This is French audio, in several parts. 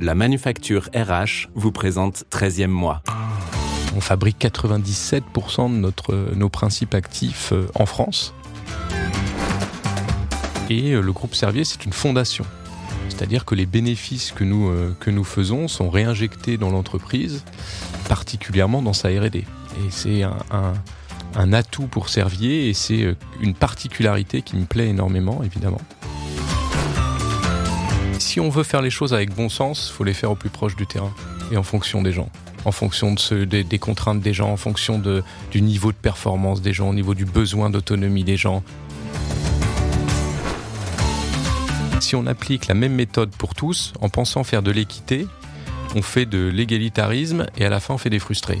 La manufacture RH vous présente 13e mois. On fabrique 97% de nos principes actifs euh, en France. Et euh, le groupe Servier, c'est une fondation. C'est-à-dire que les bénéfices que nous, euh, faisons sont réinjectés dans l'entreprise, particulièrement dans sa RD. Et c'est un, atout pour Servier et c'est une particularité qui me plaît énormément, évidemment. Si on veut faire les choses avec bon sens, il faut les faire au plus proche du terrain et en fonction des gens en fonction des, contraintes des gens, en fonction du niveau de performance des gens, au niveau du besoin d'autonomie des gens. Si on applique la même méthode pour tous, en pensant faire de l'équité, on fait de l'égalitarisme et à la fin on fait des frustrés.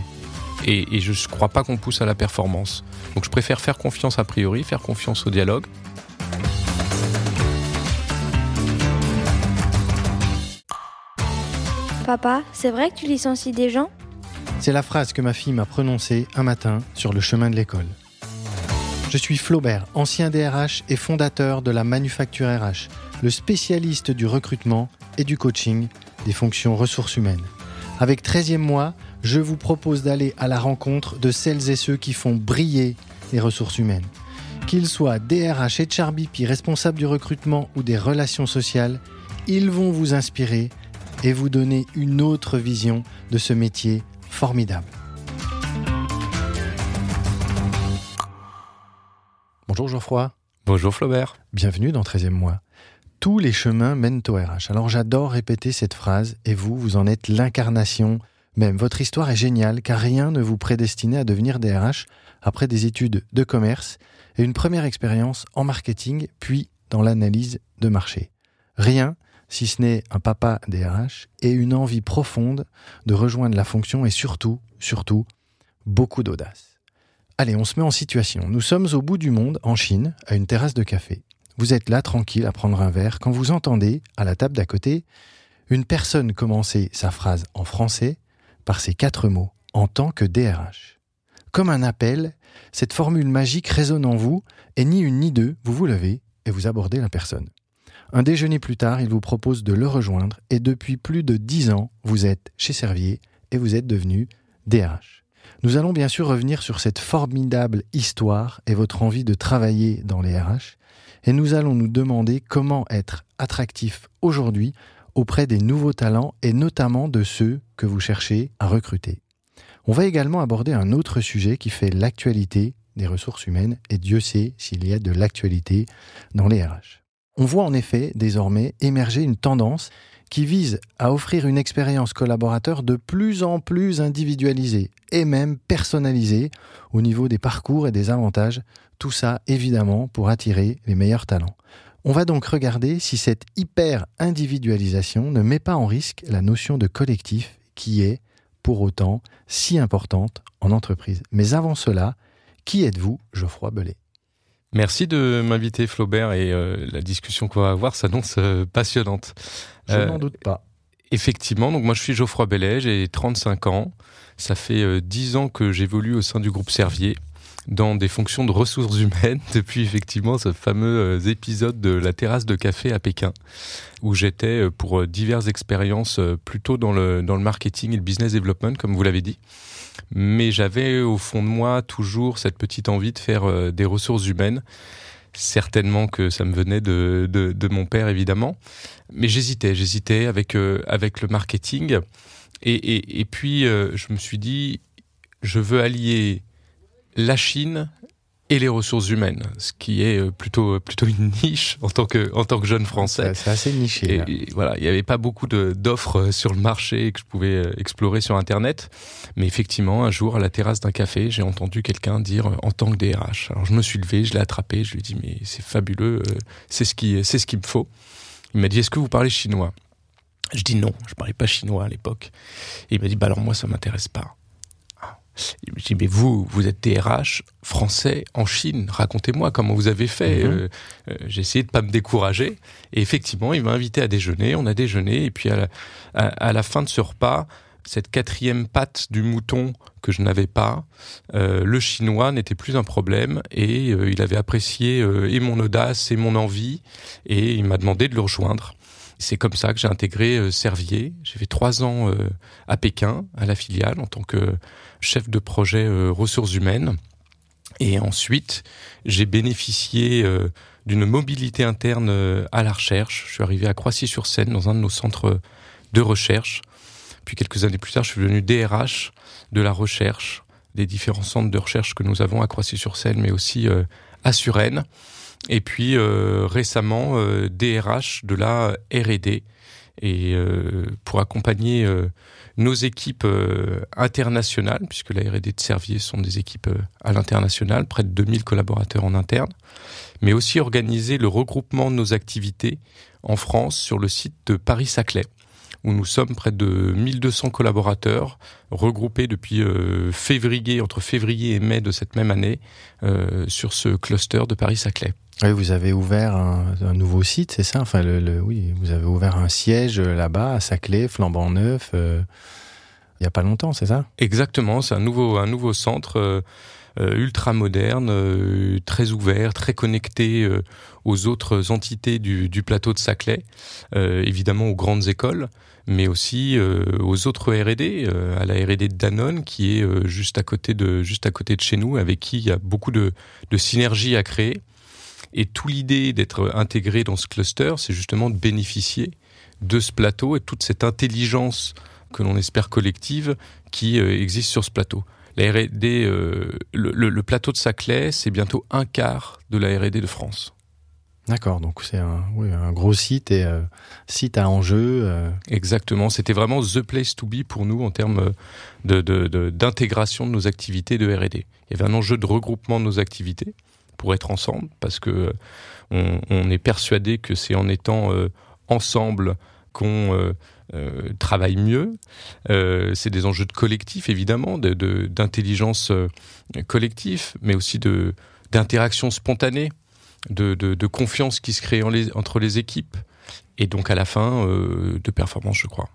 Et je ne crois pas qu'on pousse à la performance. Donc je préfère faire confiance a priori, faire confiance au dialogue. Papa, c'est vrai que tu licencies des gens C'est la phrase que ma fille m'a prononcée un matin sur le chemin de l'école. Je suis Flaubert, ancien DRH et fondateur de la Manufacture RH, le spécialiste du recrutement et du coaching des fonctions ressources humaines. Avec 13e mois, je vous propose d'aller à la rencontre de celles et ceux qui font briller les ressources humaines. Qu'ils soient DRH et HRBP, responsables du recrutement ou des relations sociales, ils vont vous inspirer et vous donner une autre vision de ce métier formidable. Bonjour Geoffroy. Bonjour Flaubert. Bienvenue dans 13e mois. Tous les chemins mènent au RH. Alors j'adore répéter cette phrase et vous, vous en êtes l'incarnation même. Votre histoire est géniale car rien ne vous prédestinait à devenir DRH après des études de commerce et une première expérience en marketing puis dans l'analyse de marché. Rien si ce n'est un papa DRH, et une envie profonde de rejoindre la fonction et surtout, surtout, beaucoup d'audace. Allez, on se met en situation. Nous sommes au bout du monde, en Chine, à une terrasse de café. Vous êtes là, tranquille, à prendre un verre, quand vous entendez, à la table d'à côté, une personne commencer sa phrase en français par ces quatre mots, en tant que DRH. Comme un appel, cette formule magique résonne en vous, et ni une ni deux, vous vous levez et vous abordez la personne. Un déjeuner plus tard, il vous propose de le rejoindre et depuis plus de dix ans, vous êtes chez Servier et vous êtes devenu DRH. Nous allons bien sûr revenir sur cette formidable histoire et votre envie de travailler dans les RH et nous allons nous demander comment être attractif aujourd'hui auprès des nouveaux talents et notamment de ceux que vous cherchez à recruter. On va également aborder un autre sujet qui fait l'actualité des ressources humaines et Dieu sait s'il y a de l'actualité dans les RH. On voit en effet désormais émerger une tendance qui vise à offrir une expérience collaborateur de plus en plus individualisée et même personnalisée au niveau des parcours et des avantages, tout ça évidemment pour attirer les meilleurs talents. On va donc regarder si cette hyper-individualisation ne met pas en risque la notion de collectif qui est, pour autant, si importante en entreprise. Mais avant cela, qui êtes-vous, Geoffroy Belay Merci de m'inviter Flaubert et euh, la discussion qu'on va avoir s'annonce euh, passionnante. Je euh, n'en doute pas. Effectivement, donc moi je suis Geoffroy Bellet, j'ai 35 ans. Ça fait euh, 10 ans que j'évolue au sein du groupe Servier dans des fonctions de ressources humaines depuis effectivement ce fameux épisode de la terrasse de café à Pékin où j'étais pour diverses expériences plutôt dans le, dans le marketing et le business development comme vous l'avez dit mais j'avais au fond de moi toujours cette petite envie de faire euh, des ressources humaines. Certainement que ça me venait de, de, mon père, évidemment. Mais j'hésitais, j'hésitais avec, euh, avec le marketing. Et, et, et puis, euh, je me suis dit, je veux allier la Chine et les ressources humaines, ce qui est euh, plutôt plutôt une niche en tant que en tant que jeune français. C'est assez niché. Et, et voilà, il n'y avait pas beaucoup d'offres euh, sur le marché que je pouvais euh, explorer sur internet, mais effectivement, un jour à la terrasse d'un café, j'ai entendu quelqu'un dire en tant que DRH. Alors je me suis levé, je l'ai attrapé, je lui ai dit mais c'est fabuleux, c'est ce qui c'est ce qu'il me faut. Il m'a dit est-ce que vous parlez chinois? Je dis non, je parlais pas chinois à l'époque. Et il m'a dit bah alors moi ça m'intéresse pas. Je me dis, mais vous, vous êtes DRH français en Chine. Racontez-moi comment vous avez fait. Mhm. Euh, euh, J'ai essayé de pas me décourager. Et effectivement, il m'a invité à déjeuner. On a déjeuné. Et puis, à la, à, à la fin de ce repas, cette quatrième patte du mouton que je n'avais pas, euh, le chinois n'était plus un problème et euh, il avait apprécié euh, et mon audace et mon envie et il m'a demandé de le rejoindre. C'est comme ça que j'ai intégré Servier. J'ai fait trois ans à Pékin, à la filiale, en tant que chef de projet ressources humaines. Et ensuite, j'ai bénéficié d'une mobilité interne à la recherche. Je suis arrivé à Croissy-sur-Seine, dans un de nos centres de recherche. Puis quelques années plus tard, je suis devenu DRH de la recherche, des différents centres de recherche que nous avons à Croissy-sur-Seine, mais aussi à Suresnes. Et puis euh, récemment, DRH de la R&D et euh, pour accompagner euh, nos équipes internationales, puisque la R&D de Servier sont des équipes à l'international, près de 2000 collaborateurs en interne, mais aussi organiser le regroupement de nos activités en France sur le site de Paris-Saclay où nous sommes près de 1200 collaborateurs regroupés depuis février, entre février et mai de cette même année, sur ce cluster de Paris-Saclay. Vous avez ouvert un, nouveau site, c'est ça? Enfin, oui, vous avez ouvert un siège là-bas à Saclay, flambant neuf, euh, il n'y a pas longtemps, c'est ça? Exactement, c'est un nouveau, un nouveau centre euh, euh, ultra moderne, très ouvert, très connecté aux autres entités du, du plateau de Saclay, évidemment aux grandes écoles, mais aussi aux autres R&D, à la R&D de Danone qui est juste à côté de juste à côté de chez nous, avec qui il y a beaucoup de, de synergies à créer. Et tout l'idée d'être intégré dans ce cluster, c'est justement de bénéficier de ce plateau et toute cette intelligence que l'on espère collective qui euh, existe sur ce plateau. La R&D, euh, le, plateau de Saclay, c'est bientôt un quart de la R&D de France. D'accord, donc c'est un, un, gros site et euh, site à enjeu. Exactement, c'était vraiment the place to be pour nous en termes d'intégration de, de, nos activités de R&D. Il y avait un enjeu de regroupement de nos activités pour être ensemble, parce que on, est persuadé que c'est en étant euh, ensemble qu'on euh, euh, travaille mieux. c'est des enjeux de collectif, évidemment, d'intelligence de, collective, mais aussi d'interaction spontanée, de, de, confiance qui se crée entre les équipes, et donc à la fin de performance, je crois.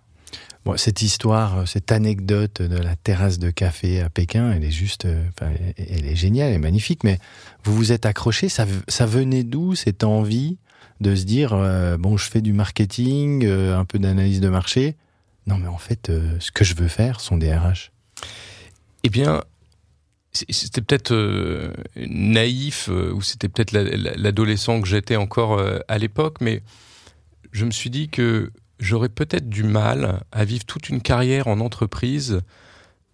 Bon, cette histoire, euh, cette anecdote de la terrasse de café à Pékin, elle est juste, euh, elle est géniale, elle est magnifique, mais vous vous êtes accroché, ça, ça venait d'où cette envie de se dire, euh, bon, je fais du marketing, un peu d'analyse de marché, non mais en fait, ce que je veux faire sont des RH Eh bien, c'était peut-être naïf, ou c'était peut-être l'adolescent que j'étais encore à l'époque, mais je me suis dit que j'aurais peut-être du mal à vivre toute une carrière en entreprise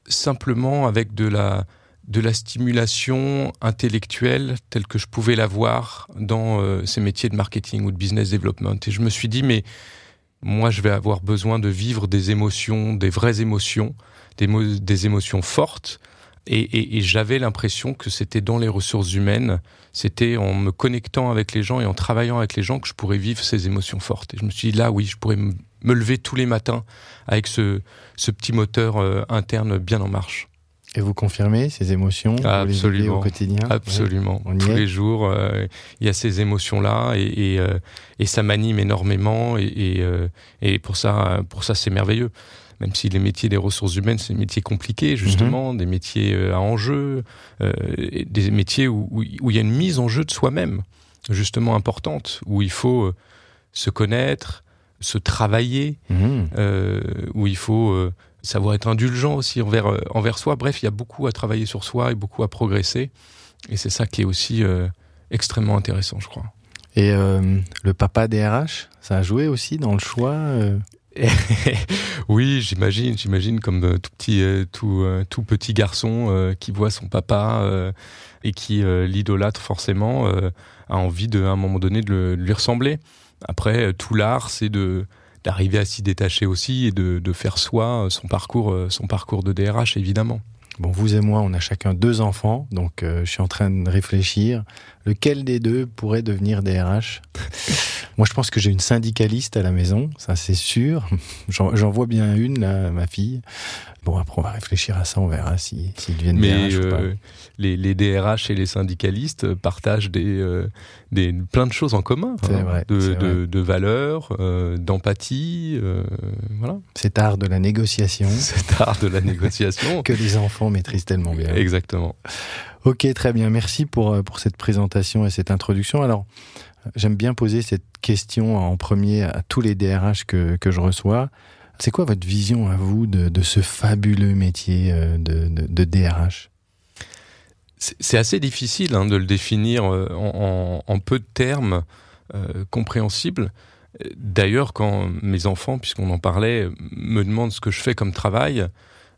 simplement avec de la, de la stimulation intellectuelle telle que je pouvais l'avoir dans euh, ces métiers de marketing ou de business development. Et je me suis dit, mais moi, je vais avoir besoin de vivre des émotions, des vraies émotions, des, des émotions fortes. Et, et j'avais l'impression que c'était dans les ressources humaines c'était en me connectant avec les gens et en travaillant avec les gens que je pourrais vivre ces émotions fortes. Et je me suis dit, là, oui, je pourrais me lever tous les matins avec ce, ce petit moteur euh, interne bien en marche. Et vous confirmez ces émotions Absolument. au quotidien? Absolument. Tous les jours, euh, il y a ces émotions-là et, et, euh, et ça m'anime énormément et, et, pour ça, pour ça, c'est merveilleux même si les métiers des ressources humaines, c'est des métiers compliqués, justement, mhm. des métiers euh, à enjeu, euh, des métiers où, où, il y a une mise en jeu de soi-même, justement importante, où il faut euh, se connaître, se travailler, mhm. euh, où il faut euh, savoir être indulgent aussi envers, envers soi. Bref, il y a beaucoup à travailler sur soi et beaucoup à progresser. Et c'est ça qui est aussi extrêmement intéressant, je crois. Et le papa des RH, ça a joué aussi dans le choix oui, j'imagine, j'imagine comme euh, tout petit, euh, tout, euh, tout petit garçon qui voit son papa et qui l'idolâtre forcément, a envie de, à un moment donné de, lui ressembler. Après, tout l'art, c'est de d'arriver à s'y détacher aussi et de, de faire soi son parcours, son parcours de DRH évidemment. Bon, vous et moi, on a chacun deux enfants, donc je suis en train de réfléchir. Lequel des deux pourrait devenir DRH Moi, je pense que j'ai une syndicaliste à la maison, ça c'est sûr. J'en vois bien une, là, ma fille. Bon, après, on va réfléchir à ça, on verra s'ils si, deviennent Mais DRH ou pas. Euh, les, les, DRH et les syndicalistes partagent des, euh, des, plein de choses en commun. Hein, vrai, de, de, de, valeurs, euh, d'empathie, euh, voilà. Cet art de la négociation. Cet art de la négociation. que les enfants maîtrisent tellement bien. Exactement. Ok, très bien. Merci pour, pour cette présentation et cette introduction. Alors, J'aime bien poser cette question en premier à tous les DRH que, que je reçois. C'est quoi votre vision à vous de, de ce fabuleux métier euh, de, de, de DRH C'est assez difficile hein, de le définir euh, en, en, en peu de termes euh, compréhensibles. D'ailleurs, quand mes enfants, puisqu'on en parlait, me demandent ce que je fais comme travail,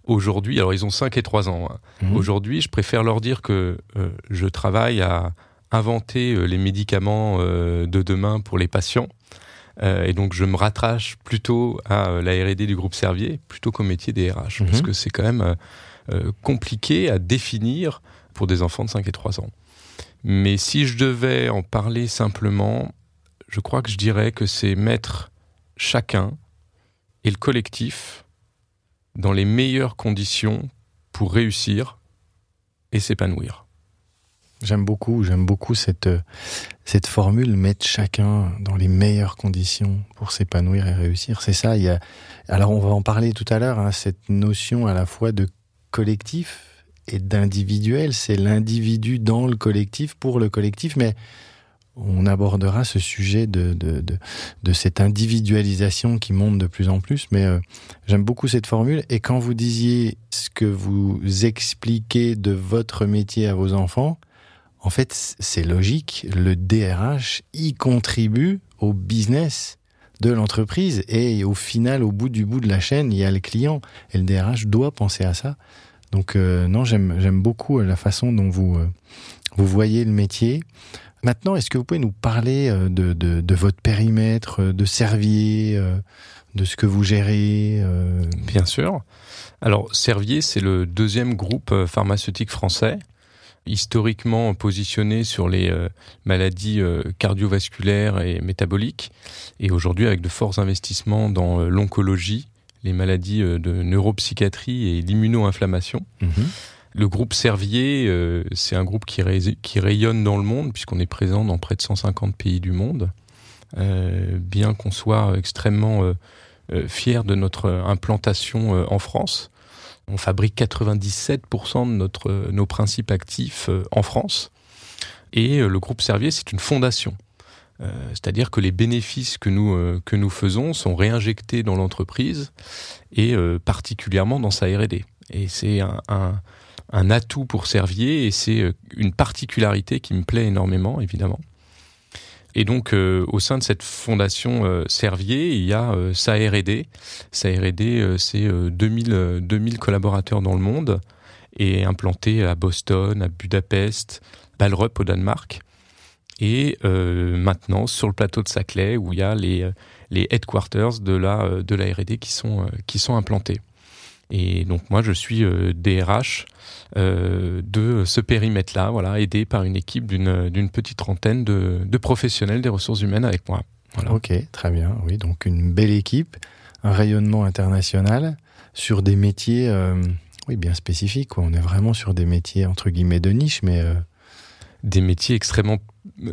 aujourd'hui, alors ils ont 5 et 3 ans, hein. Mmh. aujourd'hui, je préfère leur dire que euh, je travaille à inventer les médicaments euh, de demain pour les patients. Euh, et donc, je me rattrache plutôt à euh, la R&D du groupe Servier, plutôt qu'au métier des RH, Mhm. parce que c'est quand même euh, compliqué à définir pour des enfants de 5 et 3 ans. Mais si je devais en parler simplement, je crois que je dirais que c'est mettre chacun et le collectif dans les meilleures conditions pour réussir et s'épanouir. J'aime beaucoup, j'aime beaucoup cette, euh, cette formule, mettre chacun dans les meilleures conditions pour s'épanouir et réussir. C'est ça, il y a, alors on va en parler tout à l'heure, hein, cette notion à la fois de collectif et d'individuel. C'est l'individu dans le collectif pour le collectif, mais on abordera ce sujet de, de, de, de cette individualisation qui monte de plus en plus. Mais euh, j'aime beaucoup cette formule. Et quand vous disiez ce que vous expliquez de votre métier à vos enfants, en fait, c'est logique. Le DRH y contribue au business de l'entreprise et au final, au bout du bout de la chaîne, il y a le client et le DRH doit penser à ça. Donc euh, non, j'aime beaucoup la façon dont vous euh, vous voyez le métier. Maintenant, est-ce que vous pouvez nous parler euh, de, de, de votre périmètre euh, de Servier, euh, de ce que vous gérez euh, Bien sûr. Alors, Servier, c'est le deuxième groupe euh, pharmaceutique français, historiquement positionné sur les euh, maladies euh, cardiovasculaires et métaboliques, et aujourd'hui avec de forts investissements dans euh, l'oncologie, les maladies de neuropsychiatrie et l'immuno-inflammation. Le groupe Servier, euh, c'est un groupe qui, ray- qui rayonne dans le monde, puisqu'on est présent dans près de 150 pays du monde, Euh, bien qu'on soit extrêmement euh, fiers de notre implantation en France. On fabrique 97% de euh, nos principes actifs euh, en France. Et euh, le groupe Servier, c'est une fondation. C'est-à-dire que les bénéfices que nous, faisons sont réinjectés dans l'entreprise et particulièrement dans sa R&D. Et c'est un, atout pour Servier et c'est une particularité qui me plaît énormément, évidemment. Et donc, euh, au sein de cette fondation euh, Servier, il y a euh, sa R&D. Sa R&D, euh, c'est euh, 2000, euh, 2000 collaborateurs dans le monde et implantés à Boston, à Budapest, Ballerup au Danemark. Et euh, maintenant, sur le plateau de Saclay, où il y a les, euh, les headquarters de la, euh, de la R&D qui sont, euh, qui sont implantés. Et donc moi, je suis euh, DRH euh, de ce périmètre-là, voilà, aidé par une équipe d'une petite trentaine de, de professionnels des ressources humaines avec moi. Voilà. Ok, très bien. Oui, donc une belle équipe, un rayonnement international sur des métiers, euh, oui, bien spécifiques. Quoi. On est vraiment sur des métiers entre guillemets de niche, mais euh, Des métiers extrêmement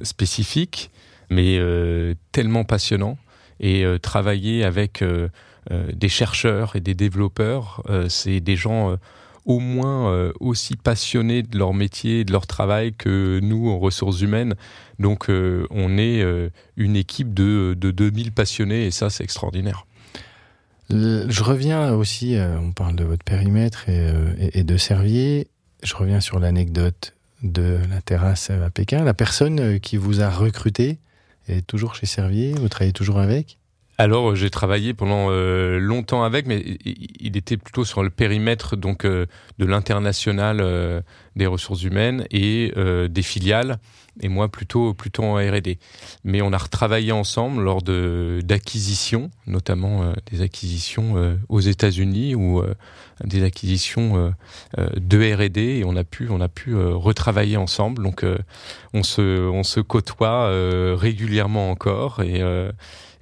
spécifiques, mais euh, tellement passionnants. Et euh, travailler avec euh, euh, des chercheurs et des développeurs, euh, c'est des gens euh, au moins euh, aussi passionnés de leur métier, de leur travail que nous en ressources humaines. Donc euh, on est euh, une équipe de, de 2000 passionnés et ça c'est extraordinaire. je reviens aussi, euh, on parle de votre périmètre et, euh, de Servier. Je reviens sur l'anecdote de la terrasse à Pékin. La personne euh, qui vous a recruté est toujours chez Servier, vous travaillez toujours avec? Alors, euh, j'ai travaillé pendant euh, longtemps avec, mais il était plutôt sur le périmètre donc euh, de l'international euh, des ressources humaines et euh, des filiales, et moi plutôt plutôt en R&D. Mais on a retravaillé ensemble lors de d'acquisitions, notamment euh, des acquisitions aux États-Unis ou des acquisitions de R&D, et on a pu on a pu retravailler ensemble. Donc, on se on se côtoie régulièrement encore et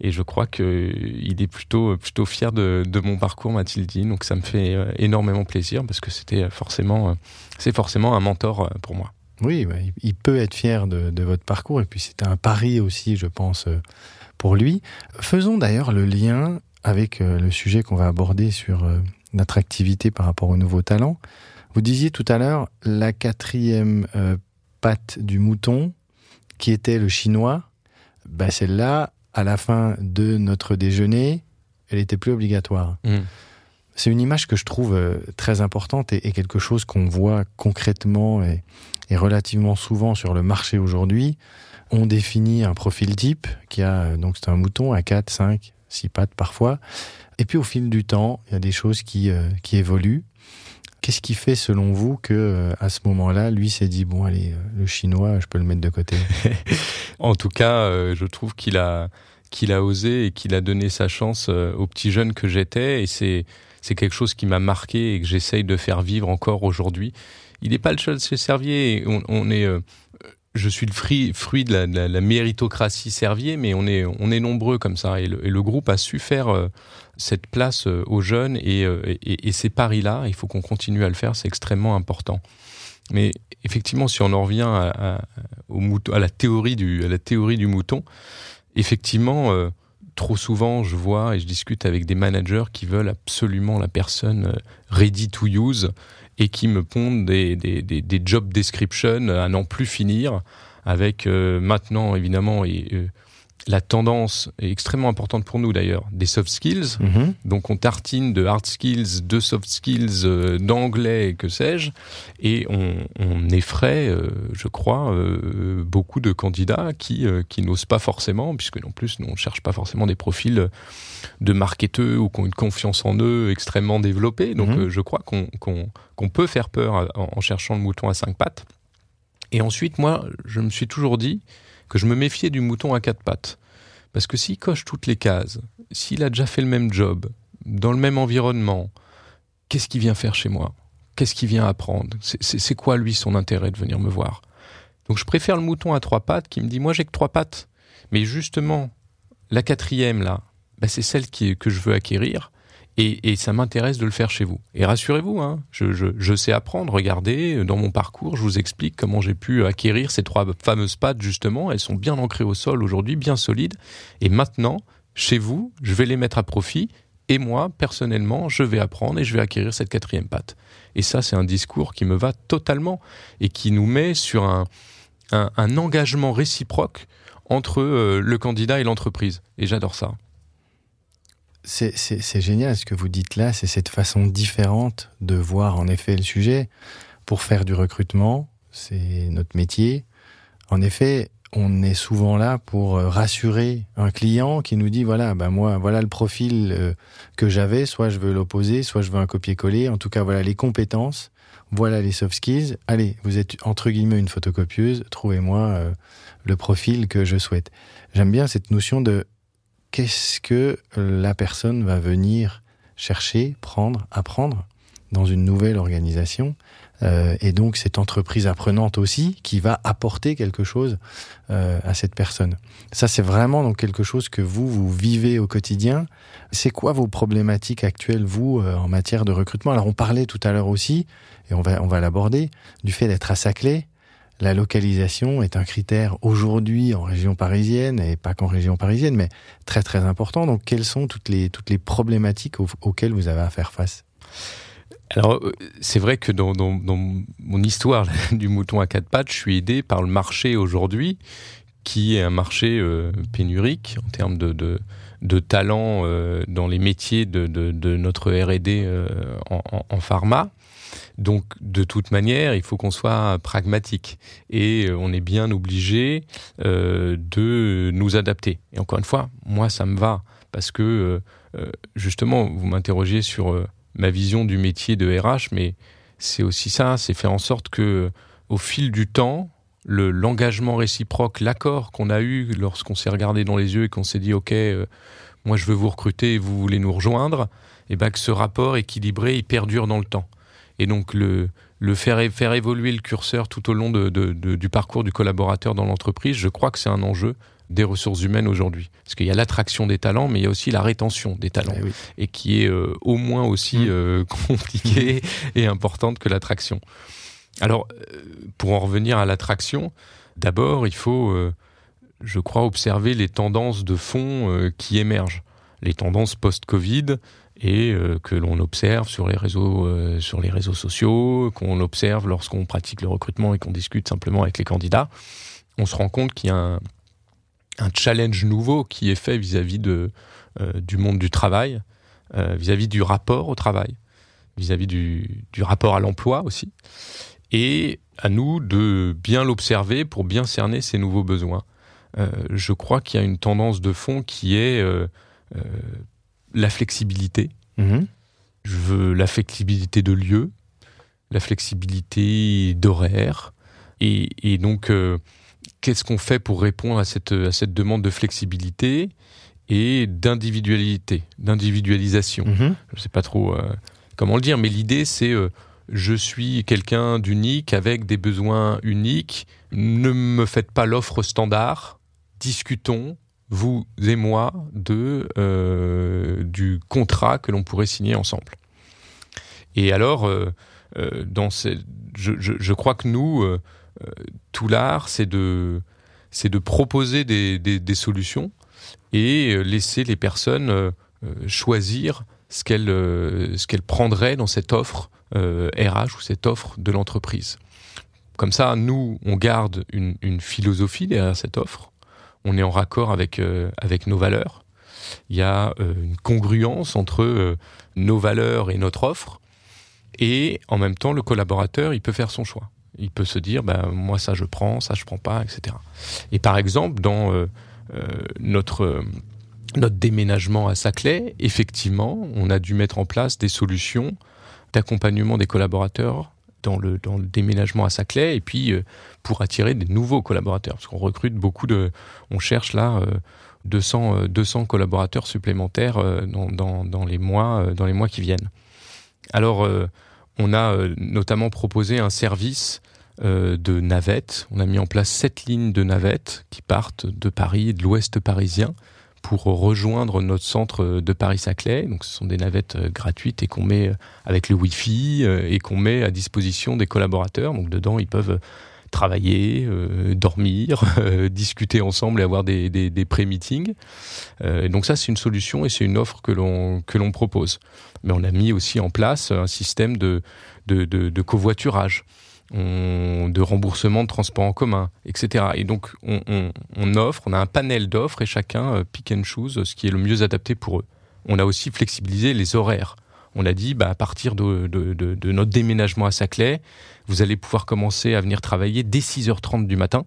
et je crois que il est plutôt plutôt fier de, de mon parcours Mathildine donc ça me fait euh, énormément plaisir parce que c'était forcément euh, c'est forcément un mentor euh, pour moi. Oui, il- peut être fier de, votre parcours et puis c'était un pari aussi, je pense, pour lui. Faisons d'ailleurs le lien avec le sujet qu'on va aborder sur l'attractivité par rapport aux nouveaux talents. Vous disiez tout à l'heure la quatrième euh, patte du mouton, qui était le chinois. bah celle-là, à la fin de notre déjeuner, elle était plus obligatoire. Mm. C'est une image que je trouve euh, très importante et, et quelque chose qu'on voit concrètement et, et relativement souvent sur le marché aujourd'hui. On définit un profil type qui a, euh, donc c'est un mouton à 4, 5, 6 pattes parfois. Et puis au fil du temps, il y a des choses qui, euh, qui évoluent. Qu'est-ce qui fait selon vous que euh, à ce moment-là, lui s'est dit bon allez, euh, le chinois, je peux le mettre de côté? En tout cas, euh, je trouve qu'il a qu'il a osé et qu'il a donné sa chance au petit jeune que j'étais et c'est c'est quelque chose qui m'a marqué et que j'essaye de faire vivre encore aujourd'hui. Il n'est pas le seul Servier. On, est je suis le fruit, fruit de, la, la- méritocratie Servier, mais on est, on est nombreux comme ça. Et le, et le groupe a su faire cette place euh, aux jeunes et, euh, et, ces paris-là, il faut qu'on continue à le faire, c'est extrêmement important. Mais effectivement, si on en revient à, au mouton, à la théorie du, à la théorie du mouton, effectivement, euh, trop souvent, je vois et je discute avec des managers qui veulent absolument la personne ready to use et qui me pondent des, job descriptions à n'en plus finir, avec maintenant, évidemment, et, la tendance est extrêmement importante pour nous d'ailleurs, des soft skills. Mhm. Donc on tartine de hard skills, de soft skills, euh, d'anglais, que sais-je, et on, on effraie, euh, je crois, euh, beaucoup de candidats qui, qui n'osent pas forcément, puisque en plus nous on cherche pas forcément des profils de marketeurs ou qui ont une confiance en eux extrêmement développée. Donc Mhm. euh, je crois qu'on peut faire peur en cherchant le mouton à cinq pattes. Et ensuite, moi, je me suis toujours dit que je me méfiais du mouton à quatre pattes. Parce que s'il coche toutes les cases, s'il a déjà fait le même job, dans le même environnement, qu'est-ce qu'il vient faire chez moi? Qu'est-ce qu'il vient apprendre? C'est- quoi, lui, son intérêt de venir me voir? Donc je préfère le mouton à trois pattes qui me dit, moi j'ai que trois pattes. Mais justement, la quatrième, là, bah, c'est celle qui, que je veux acquérir. Et, et ça m'intéresse de le faire chez vous. Et rassurez-vous, hein, je, je, je sais apprendre. Regardez, dans mon parcours, je vous explique comment j'ai pu acquérir ces trois fameuses pattes, justement. Elles sont bien ancrées au sol aujourd'hui, bien solides. Et maintenant, chez vous, je vais les mettre à profit. Et moi, personnellement, je vais apprendre et je vais acquérir cette quatrième patte. Et ça, c'est un discours qui me va totalement et qui nous met sur un, un, engagement réciproque entre euh, le candidat et l'entreprise. Et j'adore ça. C'est- génial ce que vous dites là, c'est cette façon différente de voir en effet le sujet. Pour faire du recrutement, c'est notre métier. En effet, on est souvent là pour euh, rassurer un client qui nous dit voilà, bah moi, voilà le profil euh, que j'avais, soit je veux l'opposer, soit je veux un copier-coller. En tout cas, voilà les compétences, voilà les soft skills. Allez, vous êtes entre guillemets une photocopieuse, trouvez-moi euh, le profil que je souhaite. J'aime bien cette notion de qu'est-ce que la personne va venir chercher, prendre, apprendre dans une nouvelle organisation. Euh, et donc cette entreprise apprenante aussi qui va apporter quelque chose euh, à cette personne. Ça c'est vraiment donc quelque chose que vous vous vivez au quotidien. C'est quoi vos problématiques actuelles vous euh, en matière de recrutement? Alors on parlait tout à l'heure aussi et on va on va l'aborder du fait d'être à Saclay. La localisation est un critère aujourd'hui en région parisienne et pas qu'en région parisienne, mais très très important. Donc, quelles sont toutes les problématiques au- auxquelles vous avez à faire face? Alors, euh, c'est vrai que dans, mon histoire du mouton à quatre pattes, je suis aidé par le marché aujourd'hui, qui est un marché euh, pénurique en termes de, de, talent euh, dans les métiers de, notre R&D en pharma. Donc, de toute manière, il faut qu'on soit pragmatique et euh, on est bien obligé euh, de nous adapter. Et encore une fois, moi, ça me va parce que euh, justement, vous m'interrogiez sur ma vision du métier de RH, mais c'est aussi ça, c'est faire en sorte que, au fil du temps, le l'engagement réciproque, l'accord qu'on a eu lorsqu'on s'est regardé dans les yeux et qu'on s'est dit, ok, moi je veux vous recruter et vous voulez nous rejoindre, et ben que ce rapport équilibré, il perdure dans le temps. Et donc le le faire faire évoluer le curseur tout au long de, de- de- du parcours du collaborateur dans l'entreprise, je crois que c'est un enjeu des ressources humaines aujourd'hui. Parce qu'il y a l'attraction des talents, mais il y a aussi la rétention des talents Eh oui. et qui est euh, au moins aussi Mm. euh, compliquée et importante que l'attraction. Alors, euh, pour en revenir à l'attraction, d'abord, il faut, euh, je crois, observer les tendances de fond qui émergent, les tendances post-Covid et euh, que l'on observe sur les réseaux, euh, sur les réseaux sociaux, qu'on observe lorsqu'on pratique le recrutement et qu'on discute simplement avec les candidats. On se rend compte qu'il y a un, challenge nouveau qui est fait vis-à-vis de du monde du travail, vis-à-vis du rapport au travail, vis-à-vis du, du rapport à l'emploi aussi, et à nous de bien l'observer pour bien cerner ces nouveaux besoins. je crois qu'il y a une tendance de fond qui est la flexibilité. Mhm. Je veux la flexibilité de lieu, la flexibilité d'horaire. Et, donc, euh, qu'est-ce qu'on fait pour répondre à cette, à cette demande de flexibilité et d'individualité, d'individualisation? Mhm. Je ne sais pas trop euh, comment le dire, mais l'idée, c'est euh, je suis quelqu'un d'unique avec des besoins uniques. Ne me faites pas l'offre standard. Discutons, vous et moi, de, euh, du contrat que l'on pourrait signer ensemble. Et alors, euh, euh, dans je, je, crois que nous, tout l'art, c'est de, c'est de proposer des, des, solutions et laisser les personnes choisir ce qu'elles ce qu'elles prendraient dans cette offre RH ou cette offre de l'entreprise. Comme ça, nous, on garde une, une philosophie derrière cette offre. On est en raccord avec, euh, avec nos valeurs. Il y a euh, une congruence entre euh, nos valeurs et notre offre. Et en même temps, le collaborateur, il peut faire son choix. Il peut se dire, bah, moi, ça, je prends, ça, je prends pas, etc. Et par exemple, dans notre, notre déménagement à Saclay, effectivement, on a dû mettre en place des solutions d'accompagnement des collaborateurs dans le, déménagement à Saclay et puis euh, pour attirer des nouveaux collaborateurs. Parce qu'on recrute beaucoup de. On cherche là euh, 200, euh, 200 collaborateurs supplémentaires euh, dans, dans, dans, les mois, euh, dans les mois qui viennent. Alors, euh, on a euh, notamment proposé un service euh, de navettes. On a mis en place sept lignes de navettes qui partent de Paris, de l'ouest parisien, pour rejoindre notre centre de Paris-Saclay. Donc, ce sont des navettes euh, gratuites et qu'on met euh, avec le Wi-Fi euh, et qu'on met à disposition des collaborateurs. Donc, dedans, ils peuvent travailler, euh, dormir, euh, discuter ensemble et avoir des, pré-meetings. Euh, et donc ça, c'est une solution et c'est une offre que l'on propose. Mais on a mis aussi en place un système de, de, de covoiturage, on- de remboursement de transport en commun, etc. Et donc on, offre, on a un panel d'offres et chacun euh, pick and choose ce qui est le mieux adapté pour eux. On a aussi flexibilisé les horaires. On a dit, bah, à partir de notre déménagement à Saclay, vous allez pouvoir commencer à venir travailler dès 6h30 du matin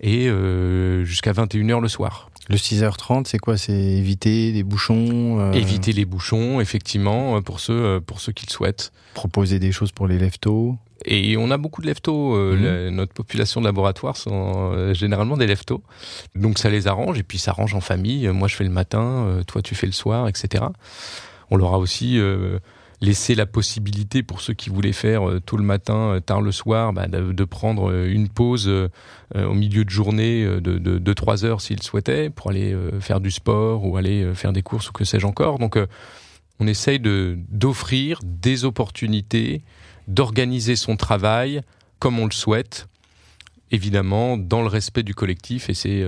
et euh, jusqu'à 21h le soir. Le 6h30, c'est quoi? C'est éviter les bouchons euh, Éviter les bouchons, effectivement, euh, pour ceux, euh, pour ceux qui le souhaitent. Proposer des choses pour les lève-tôt Et on a beaucoup de leftos. euh, Mhm. la- notre population de laboratoire sont euh, généralement des leftos. Donc ça les arrange et puis ça arrange en famille. Moi je fais le matin, euh, toi tu fais le soir, etc. On leur a aussi laissé la possibilité pour ceux qui voulaient faire euh, tôt le matin, euh, tard le soir, bah, de, prendre euh, une pause au milieu de journée de, de, de 3 heures s'ils souhaitaient pour aller faire du sport ou aller faire des courses ou que sais-je encore. Donc on essaye d'offrir des opportunités d'organiser son travail comme on le souhaite, évidemment dans le respect du collectif, et c'est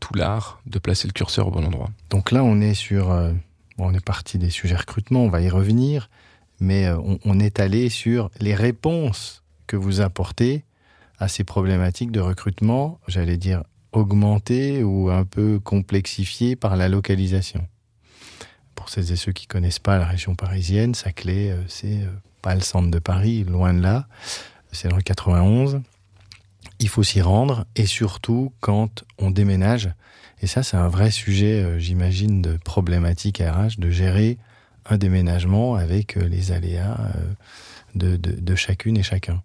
tout l'art de placer le curseur au bon endroit. Donc là, on est sur. On est parti des sujets recrutement, on va y revenir, mais euh, on, est allé sur les réponses que vous apportez à ces problématiques de recrutement, j'allais dire augmentées ou un peu complexifiées par la localisation. Pour celles et ceux qui connaissent pas la région parisienne, Saclay, euh, c'est euh, pas le centre de Paris, loin de là, c'est dans le 91. Il faut s'y rendre et surtout quand on déménage, et ça, c'est un vrai sujet, euh, j'imagine, de problématique RH, de gérer un déménagement avec euh, les aléas euh, de, de, de chacune et chacun.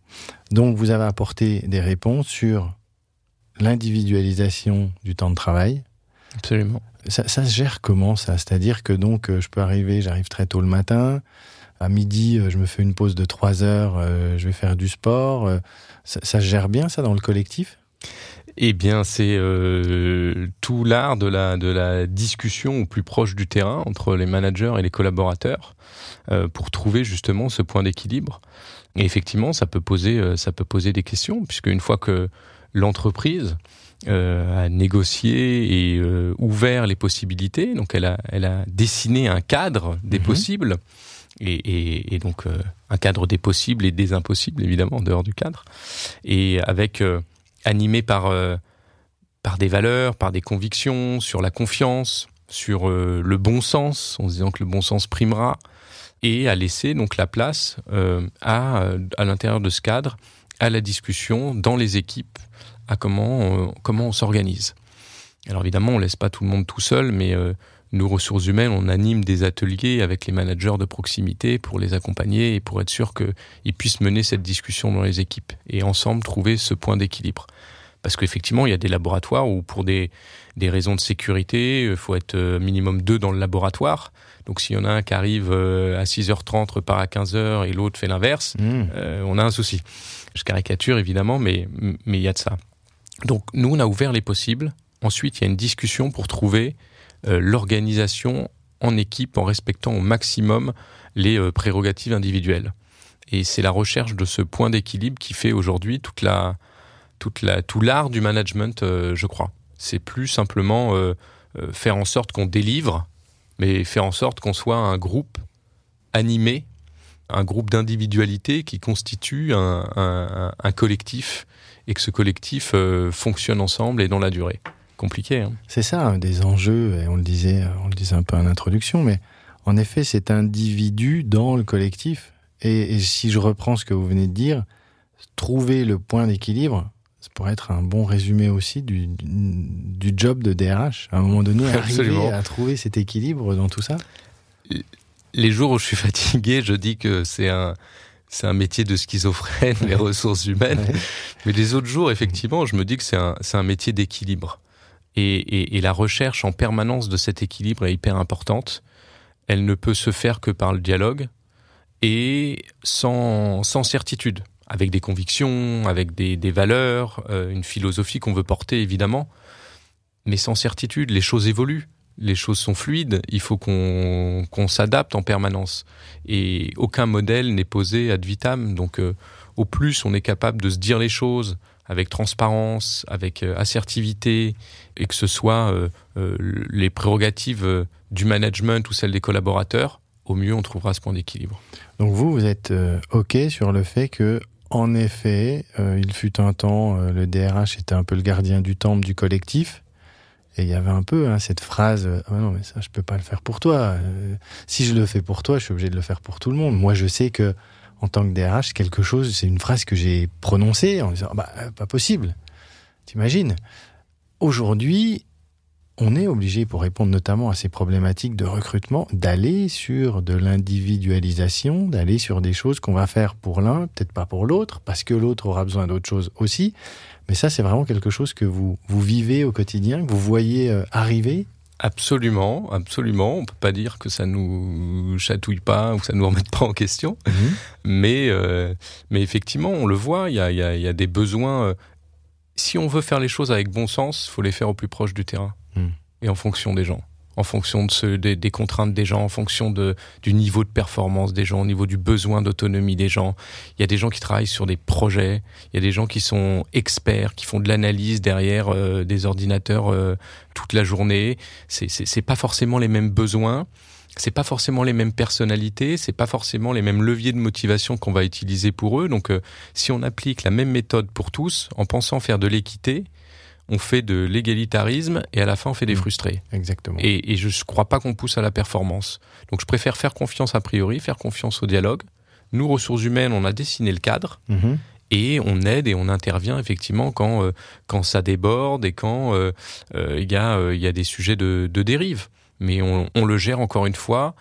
Donc, vous avez apporté des réponses sur l'individualisation du temps de travail. Absolument. Ça, ça se gère comment ça? C'est-à-dire que donc, je peux arriver, j'arrive très tôt le matin. À midi, je me fais une pause de trois heures, je vais faire du sport. Ça, ça se gère bien, ça, dans le collectif? Eh bien, c'est euh, tout l'art de la, de la discussion au plus proche du terrain entre les managers et les collaborateurs euh, pour trouver justement ce point d'équilibre. Et effectivement, ça peut poser, euh, ça peut poser des questions, puisque une fois que l'entreprise euh, a négocié et euh, ouvert les possibilités, donc elle a, elle a dessiné un cadre des Mhm. possibles, et, et, et donc euh, un cadre des possibles et des impossibles, évidemment, en dehors du cadre, et avec... euh, animé par, euh, par des valeurs, par des convictions, sur la confiance, sur le bon sens, en se disant que le bon sens primera, et à laisser donc la place à, à l'intérieur de ce cadre à la discussion dans les équipes, à comment comment on s'organise. Alors évidemment, on laisse pas tout le monde tout seul, mais nous, ressources humaines, on anime des ateliers avec les managers de proximité pour les accompagner et pour être sûr qu'ils puissent mener cette discussion dans les équipes et ensemble trouver ce point d'équilibre. Parce qu'effectivement, il y a des laboratoires où, pour des, des raisons de sécurité, il faut être euh, minimum deux dans le laboratoire. Donc, s'il y en a un qui arrive euh, à 6h30, repart à 15h et l'autre fait l'inverse, mmh. euh, on a un souci. Je caricature évidemment, mais mais il y a de ça. Donc, nous, on a ouvert les possibles. Ensuite, il y a une discussion pour trouver euh, l'organisation en équipe en respectant au maximum les euh, prérogatives individuelles. Et c'est la recherche de ce point d'équilibre qui fait aujourd'hui toute la, toute la, tout l'art du management, euh, je crois. C'est plus simplement faire en sorte qu'on délivre, mais faire en sorte qu'on soit un groupe animé, un groupe d'individualités qui constitue un, collectif et que ce collectif fonctionne ensemble et dans la durée compliqué. Hein. C'est ça, des enjeux, et on le disait, euh, on le disait un peu en introduction, mais en effet, c'est individu dans le collectif. Et, si je reprends ce que vous venez de dire, trouver le point d'équilibre, ça pourrait être un bon résumé aussi du, du, job de DRH. À un moment donné, arriver à trouver cet équilibre dans tout ça. Les jours où je suis fatigué, je dis que c'est un, c'est un métier de schizophrène, les ressources humaines. Mais les autres jours, effectivement, je me dis que c'est un, un métier d'équilibre. Et, la recherche en permanence de cet équilibre est hyper importante. Elle ne peut se faire que par le dialogue et sans, certitude, avec des convictions, avec des, valeurs, euh, une philosophie qu'on veut porter évidemment, mais sans certitude. Les choses évoluent, les choses sont fluides, il faut qu'on s'adapte en permanence. Et aucun modèle n'est posé ad vitam. Donc euh, au plus on est capable de se dire les choses, avec transparence, avec euh, assertivité, et que ce soit les prérogatives du management ou celles des collaborateurs, au mieux on trouvera ce point d'équilibre. Donc vous, vous êtes OK sur le fait que, en effet, il fut un temps, le DRH était un peu le gardien du temple du collectif, et il y avait un peu hein, cette phrase ah non mais ça je peux pas le faire pour toi. si je le fais pour toi, je suis obligé de le faire pour tout le monde. Moi je sais que en tant que DRH, quelque chose, c'est une phrase que j'ai prononcée en disant bah euh, pas possible. T'imagines? Aujourd'hui, on est obligé, pour répondre notamment à ces problématiques de recrutement, d'aller sur de l'individualisation, d'aller sur des choses qu'on va faire pour l'un, peut-être pas pour l'autre, parce que l'autre aura besoin d'autres choses aussi. Mais ça, c'est vraiment quelque chose que vous, vous vivez au quotidien, que vous voyez euh, arriver Absolument, absolument. On peut pas dire que ça nous chatouille pas ou que ça nous remette pas en question, mhm. mais euh, mais effectivement, on le voit. Il y a, y, a, y a, des besoins. Euh, si on veut faire les choses avec bon sens, faut les faire au plus proche du terrain mhm. et en fonction des gens en fonction de des, contraintes des gens, en fonction du niveau de performance des gens, au niveau du besoin d'autonomie des gens. Il y a des gens qui travaillent sur des projets, il y a des gens qui sont experts, qui font de l'analyse derrière euh, des ordinateurs euh, toute la journée. C'est pas forcément les mêmes besoins. C'est pas forcément les mêmes personnalités, c'est pas forcément les mêmes leviers de motivation qu'on va utiliser pour eux. Donc, euh, si on applique la même méthode pour tous, en pensant faire de l'équité, on fait de l'égalitarisme et à la fin on fait des mmh. frustrés. Exactement. Et, je ne crois pas qu'on pousse à la performance. Donc je préfère faire confiance a priori, faire confiance au dialogue. Nous, ressources humaines, on a dessiné le cadre. Mmh. Et on aide et on intervient effectivement quand, euh, quand ça déborde et quand euh, euh, il y, a, y a des sujets de, de dérive. Mais on, on, le gère encore une fois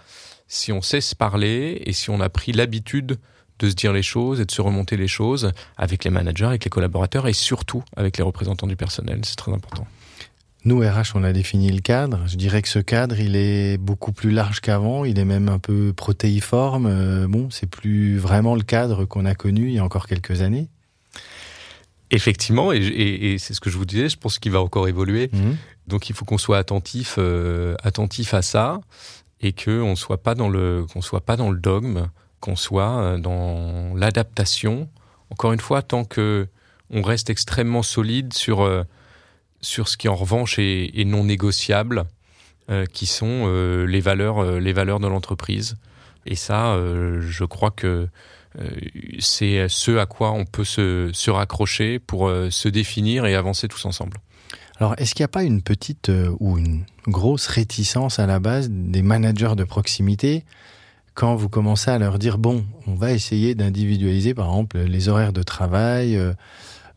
si on sait se parler et si on a pris l'habitude de se dire les choses et de se remonter les choses avec les managers, avec les collaborateurs et surtout avec les représentants du personnel. C'est très important. Nous, RH, on a défini le cadre. Je dirais que ce cadre, il est beaucoup plus large qu'avant. Il est même un peu protéiforme. Euh, bon, c'est plus vraiment le cadre qu'on a connu il y a encore quelques années. Effectivement, et, c'est ce que je vous disais, je pense qu'il va encore évoluer. Mhm. Donc il faut qu'on soit attentif, euh, attentif à ça et qu'on soit pas dans le qu'on soit pas dans le dogme, qu'on soit euh, dans l'adaptation. Encore une fois, tant que on reste extrêmement solide sur euh, sur ce qui en revanche est, non négociable, euh, qui sont les valeurs les valeurs de l'entreprise. Et ça, je crois que c'est ce à quoi on peut se, se raccrocher pour se définir et avancer tous ensemble. Alors, est-ce qu'il n'y a pas une petite ou une grosse réticence à la base des managers de proximité quand vous commencez à leur dire, bon, on va essayer d'individualiser, par exemple, les horaires de travail, euh,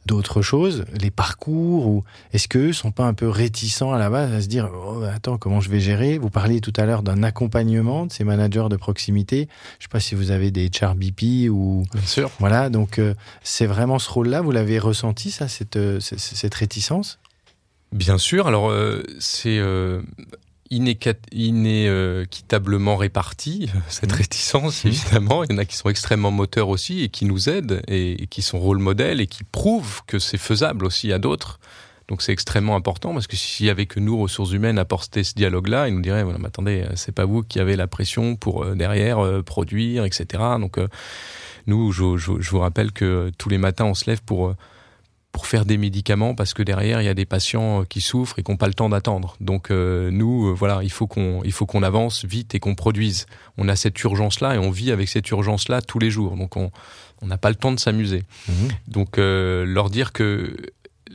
d'autres choses, les parcours, ou est-ce qu'eux sont pas un peu réticents à la base à se dire, oh, attends, comment je vais gérer? Vous parliez tout à l'heure d'un accompagnement de ces managers de proximité. Je sais pas si vous avez des HRBP ou... Bien sûr. Voilà, donc euh, c'est vraiment ce rôle-là, vous l'avez ressenti, ça, cette, euh, cette, réticence? Bien sûr. Alors, euh, c'est euh, inéquitablement réparti, cette Mhm. réticence, Mhm. évidemment. Il y en a qui sont extrêmement moteurs aussi et qui nous aident et, qui sont rôle modèle et qui prouvent que c'est faisable aussi à d'autres. Donc c'est extrêmement important parce que s'il y avait que nous, ressources humaines, apporter ce dialogue-là, ils nous diraient, voilà, mais attendez, euh, c'est pas vous qui avez la pression pour euh, derrière euh, produire, etc. Donc euh, nous, je, je- je vous rappelle que tous les matins, on se lève pour pour faire des médicaments parce que derrière il y a des patients euh, qui souffrent et qui n'ont pas le temps d'attendre. Donc euh, nous, euh, voilà, il faut qu'on il faut qu'on avance vite et qu'on produise. On a cette urgence là et on vit avec cette urgence là tous les jours. Donc on on n'a pas le temps de s'amuser. Donc euh, leur dire que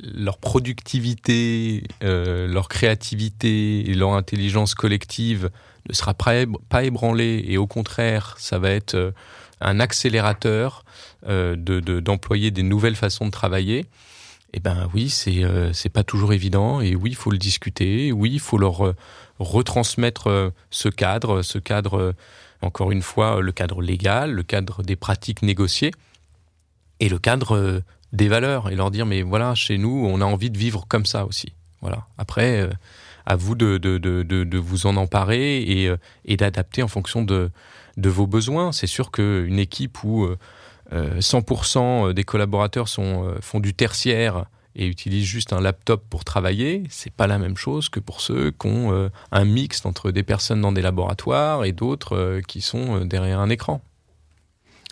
leur productivité, euh, leur créativité et leur intelligence collective ne sera pas, ébr- pas ébranlée et au contraire, ça va être un accélérateur euh, de- de- d'employer des nouvelles façons de travailler. Eh ben oui, c'est euh, c'est pas toujours évident et oui, il faut le discuter. Oui, il faut leur euh, retransmettre ce cadre, ce cadre encore une fois le cadre légal, le cadre des pratiques négociées et le cadre des valeurs et leur dire mais voilà chez nous on a envie de vivre comme ça aussi voilà après à vous de, de, de, de, de vous en emparer et, et d'adapter en fonction de, de vos besoins c'est sûr qu'une équipe où 100% des collaborateurs sont, euh, font du tertiaire et utilisent juste un laptop pour travailler, c'est pas la même chose que pour ceux qui ont euh, un mix entre des personnes dans des laboratoires et d'autres euh, qui sont euh, derrière un écran.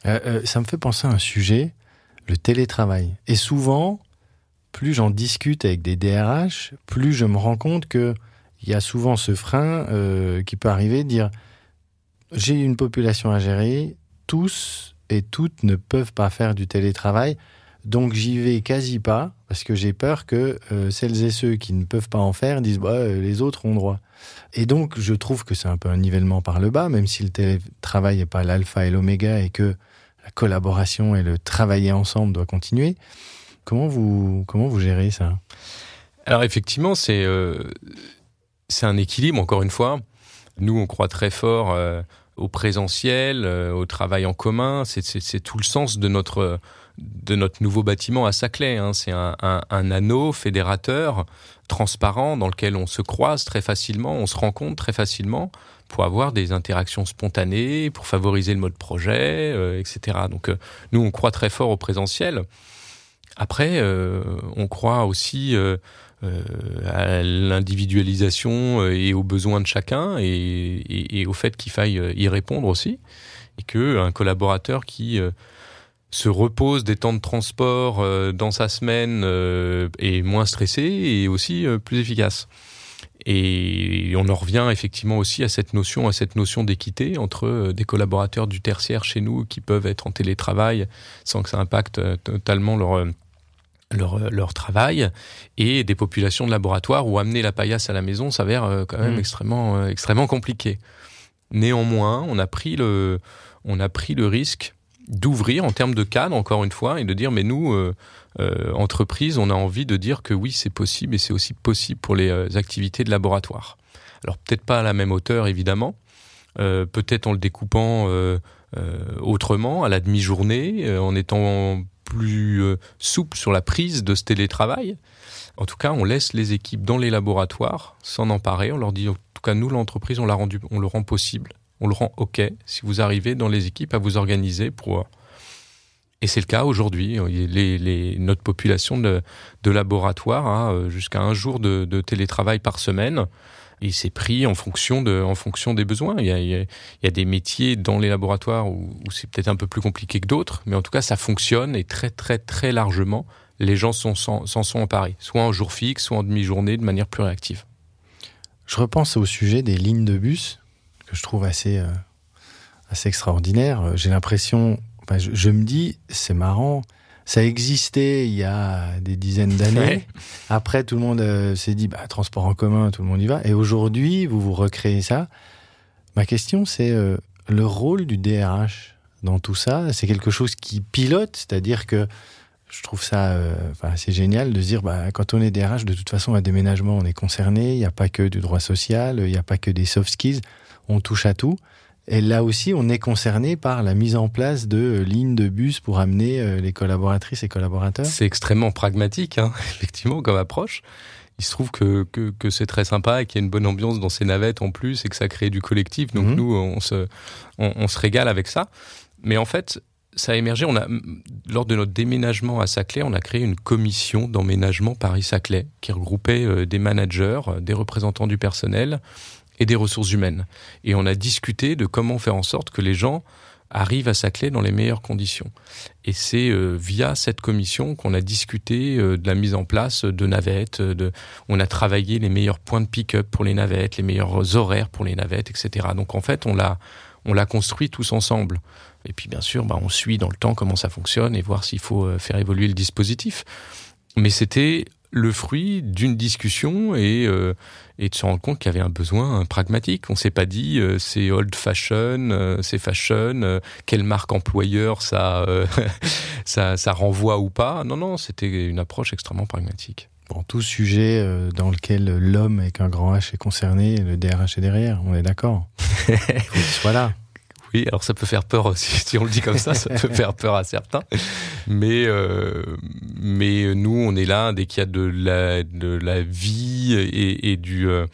Euh, euh, ça me fait penser à un sujet, le télétravail. Et souvent, plus j'en discute avec des DRH, plus je me rends compte que il y a souvent ce frein euh, qui peut arriver de dire j'ai une population à gérer, tous toutes ne peuvent pas faire du télétravail, donc j'y vais quasi pas parce que j'ai peur que euh, celles et ceux qui ne peuvent pas en faire disent bah, euh, les autres ont droit. Et donc je trouve que c'est un peu un nivellement par le bas, même si le télétravail n'est pas l'alpha et l'oméga et que la collaboration et le travailler ensemble doit continuer. Comment vous, comment vous gérez ça? Alors effectivement, c'est euh, un équilibre, encore une fois. Nous, on croit très fort euh, au présentiel, euh, au travail en commun. C'est- tout le sens de notre, de notre nouveau bâtiment à Saclay. Hein. C'est un, anneau fédérateur, transparent, dans lequel on se croise très facilement, on se rencontre très facilement pour avoir des interactions spontanées, pour favoriser le mode projet, euh, etc. Donc euh, nous, on croit très fort au présentiel. Après, on croit aussi à l'individualisation euh, et aux besoins de chacun et, et- et au fait qu'il faille euh, y répondre aussi. Et qu'un collaborateur qui euh, se repose des temps de transport euh, dans sa semaine euh, est moins stressé et aussi euh, plus efficace. Et on en revient effectivement aussi à cette notion, à cette notion d'équité entre euh, des collaborateurs du tertiaire chez nous qui peuvent être en télétravail sans que ça impacte euh, totalement leur, euh, leur, euh, leur travail et des populations de laboratoire où amener la paillasse à la maison s'avère euh, quand même Mm. extrêmement, euh, extrêmement compliqué. Néanmoins, on a pris le, on a pris le risque d'ouvrir en termes de cadre, encore une fois, et de dire, mais nous, euh, euh, entreprise, on a envie de dire que oui, c'est possible et c'est aussi possible pour les euh, activités de laboratoire. Alors peut-être pas à la même hauteur, évidemment, euh, peut-être en le découpant euh, euh, autrement, à la demi-journée, euh, en étant plus euh, souple sur la prise de ce télétravail. En tout cas, on laisse les équipes dans les laboratoires s'en emparer. On leur dit, en tout cas, nous, l'entreprise, on, on le rend possible. On le rend OK si vous arrivez dans les équipes à vous organiser pour. euh, Et c'est le cas aujourd'hui. Les, notre population de, de laboratoire a euh, jusqu'à un jour de télétravail par semaine. Et c'est pris en fonction, de, en fonction des besoins. Il y, a, il, y a, des métiers dans les laboratoires où, c'est peut-être un peu plus compliqué que d'autres, mais en tout cas, ça fonctionne et très, très, très largement, les gens s'en sont, sont emparés, soit en jour fixe, soit en demi-journée, de manière plus réactive. Je repense au sujet des lignes de bus, que je trouve assez, euh, assez extraordinaire. J'ai l'impression, je, me dis, c'est marrant, ça existait il y a des dizaines d'années. Après, tout le monde euh, s'est dit, bah, transport en commun, tout le monde y va. Et aujourd'hui, vous vous recréez ça. Ma question, c'est euh, le rôle du DRH dans tout ça. C'est quelque chose qui pilote, c'est-à-dire que je trouve ça euh, assez génial de se dire, bah, quand on est DRH, de toute façon, à déménagement, on est concerné. Il n'y a pas que du droit social, il n'y a pas que des soft skills. On touche à tout. Et là aussi, on est concerné par la mise en place de lignes de bus pour amener euh, les collaboratrices et collaborateurs. C'est extrêmement pragmatique, hein, effectivement, comme approche. Il se trouve que, que, c'est très sympa et qu'il y a une bonne ambiance dans ces navettes en plus et que ça crée du collectif. Donc mhm. nous, on se, on, se régale avec ça. Mais en fait, ça a émergé. On a, lors de notre déménagement à Saclay, on a créé une commission d'emménagement Paris-Saclay qui regroupait euh, des managers, des représentants du personnel et des ressources humaines. Et on a discuté de comment faire en sorte que les gens arrivent à Saclay dans les meilleures conditions. Et c'est euh, via cette commission qu'on a discuté euh, de la mise en place de navettes, de, on a travaillé les meilleurs points de pick-up pour les navettes, les meilleurs horaires pour les navettes, etc. Donc en fait, on l'a, on l'a construit tous ensemble. Et puis bien sûr, bah, on suit dans le temps comment ça fonctionne et voir s'il faut euh, faire évoluer le dispositif. Mais c'était le fruit d'une discussion et, euh, et de se rendre compte qu'il y avait un besoin pragmatique. On s'est pas dit euh, c'est old fashion, euh, c'est fashion, quelle marque employeur ça, ça, ça renvoie ou pas. Non, non, c'était une approche extrêmement pragmatique. Bon, tout sujet dans lequel l'homme avec un grand H est concerné, le DRH est derrière, on est d'accord. Il faut qu'il soit là. Oui, alors ça peut faire peur aussi, si on le dit comme ça, ça peut faire peur à certains. Mais, euh, mais nous, on est là dès qu'il y a de la, vie et, euh,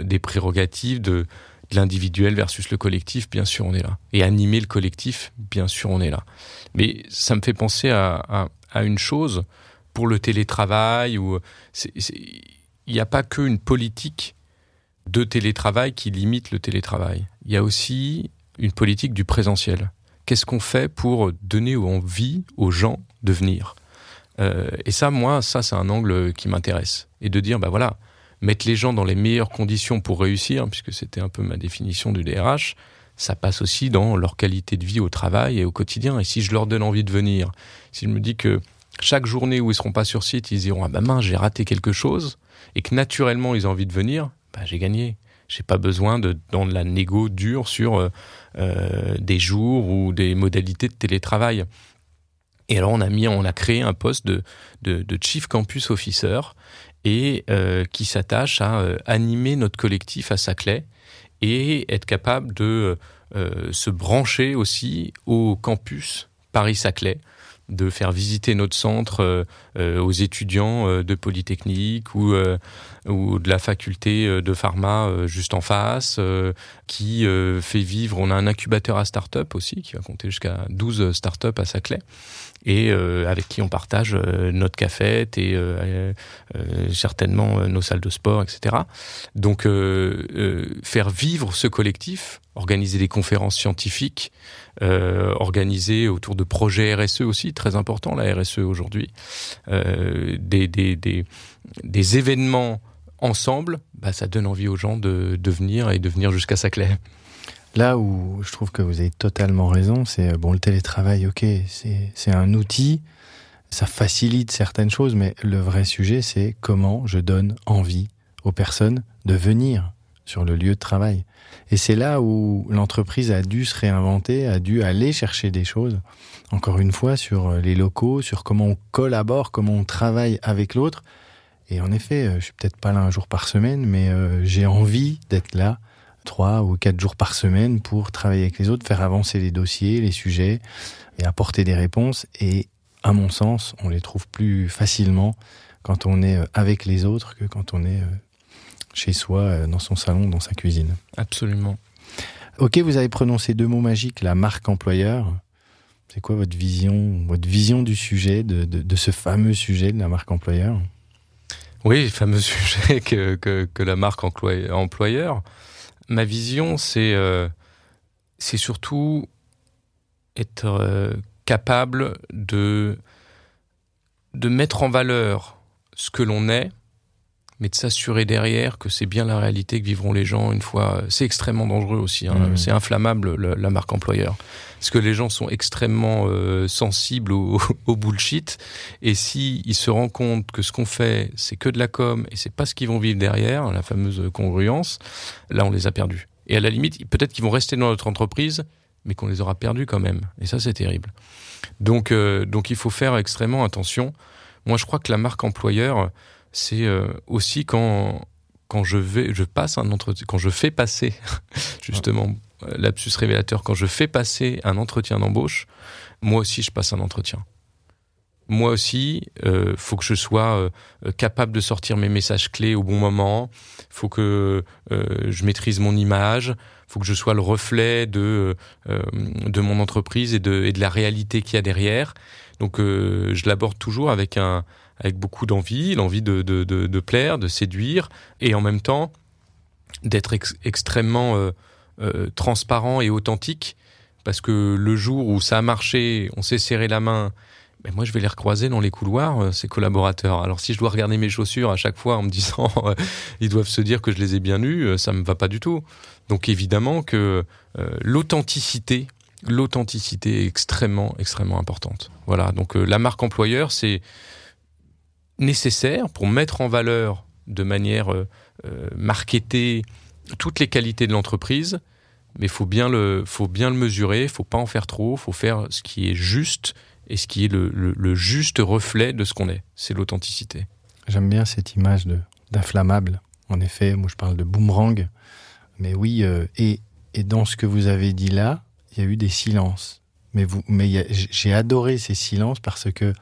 des prérogatives de, l'individuel versus le collectif, bien sûr, on est là. Et animer le collectif, bien sûr, on est là. Mais ça me fait penser à, à, une chose pour le télétravail il n'y a pas qu'une politique de télétravail qui limite le télétravail. Il y a aussi une politique du présentiel. Qu'est-ce qu'on fait pour donner envie aux gens de venir? Euh, Et ça, moi, ça, c'est un angle qui m'intéresse. Et de dire, bah voilà, mettre les gens dans les meilleures conditions pour réussir, puisque c'était un peu ma définition du DRH, ça passe aussi dans leur qualité de vie au travail et au quotidien. Et si je leur donne envie de venir, si je me dis que chaque journée où ils seront pas sur site, ils diront ah bah mince j'ai raté quelque chose, et que naturellement ils ont envie de venir, bah j'ai gagné. J'ai pas besoin de dans de la négo dure sur euh, euh, des jours ou des modalités de télétravail. Et alors on a mis, on a créé un poste de, de, chief campus officer et euh, qui s'attache à animer notre collectif à Saclay et être capable de se brancher aussi au campus Paris-Saclay de faire visiter notre centre euh, euh, aux étudiants euh, de Polytechnique ou, ou de la faculté de pharma juste en face, qui fait vivre, on a un incubateur à start-up aussi, qui va compter jusqu'à 12 start-up à Saclay, et avec qui on partage notre cafette et certainement nos salles de sport, etc. Donc faire vivre ce collectif organiser des conférences scientifiques, euh, organiser autour de projets RSE aussi, très important la RSE aujourd'hui, euh, des, des, des, événements ensemble, bah, ça donne envie aux gens de, de venir et de venir jusqu'à Saclay. Là où je trouve que vous avez totalement raison, c'est bon le télétravail, ok, c'est un outil, ça facilite certaines choses, mais le vrai sujet c'est comment je donne envie aux personnes de venir sur le lieu de travail. Et c'est là où l'entreprise a dû se réinventer, a dû aller chercher des choses, encore une fois, sur les locaux, sur comment on collabore, comment on travaille avec l'autre. Et en effet, euh, je suis peut-être pas là un jour par semaine, mais euh, j'ai envie d'être là trois ou quatre jours par semaine pour travailler avec les autres, faire avancer les dossiers, les sujets et apporter des réponses. Et à mon sens, on les trouve plus facilement quand on est euh, avec les autres que quand on est chez soi, euh, dans son salon, dans sa cuisine. Absolument. Ok, vous avez prononcé deux mots magiques, la marque employeur. C'est quoi votre vision, votre vision du sujet, de, de, ce fameux sujet de la marque employeur? Oui, le fameux sujet que, que, la marque employeur. Ma vision, c'est euh, c'est surtout être euh, capable de, de mettre en valeur ce que l'on est mais de s'assurer derrière que c'est bien la réalité que vivront les gens une fois. C'est extrêmement dangereux aussi. Hein. Mmh. C'est inflammable la marque employeur, parce que les gens sont extrêmement euh, sensibles au, au, bullshit. Et si ils se rendent compte que ce qu'on fait, c'est que de la com et c'est pas ce qu'ils vont vivre derrière, la fameuse congruence, là on les a perdus. Et à la limite, peut-être qu'ils vont rester dans notre entreprise, mais qu'on les aura perdus quand même. Et ça, c'est terrible. Donc, euh, donc il faut faire extrêmement attention. Moi, je crois que la marque employeur, c'est euh, aussi quand quand je vais, je passe un entretien, quand je fais passer, justement, euh, lapsus révélateur, quand je fais passer un entretien d'embauche, moi aussi, je passe un entretien. Moi aussi, euh, faut que je sois capable de sortir mes messages clés au bon moment. Faut que je maîtrise mon image. Faut que je sois le reflet de de mon entreprise et de et de la réalité qu'il y a derrière. Donc je l'aborde toujours avec un avec beaucoup d'envie, l'envie de, de, de, plaire, de séduire, et en même temps d'être extrêmement euh, euh, transparent et authentique, parce que le jour où ça a marché, on s'est serré la main, ben moi je vais les recroiser dans les couloirs, euh, ces collaborateurs. Alors si je dois regarder mes chaussures à chaque fois en me disant ils doivent se dire que je les ai bien nues, ça me va pas du tout. Donc évidemment que l'authenticité, l'authenticité est extrêmement extrêmement importante. Voilà. Donc la marque employeur, c'est nécessaire pour mettre en valeur de manière euh, euh, marketée toutes les qualités de l'entreprise, mais faut bien le faut bien le mesurer, faut pas en faire trop, faut faire ce qui est juste et ce qui est le, juste reflet de ce qu'on est. C'est l'authenticité. J'aime bien cette image de d'inflammable. En effet, moi je parle de boomerang, mais oui, euh, et, et dans ce que vous avez dit là, il y a eu des silences. Mais vous, mais j'ai adoré ces silences parce que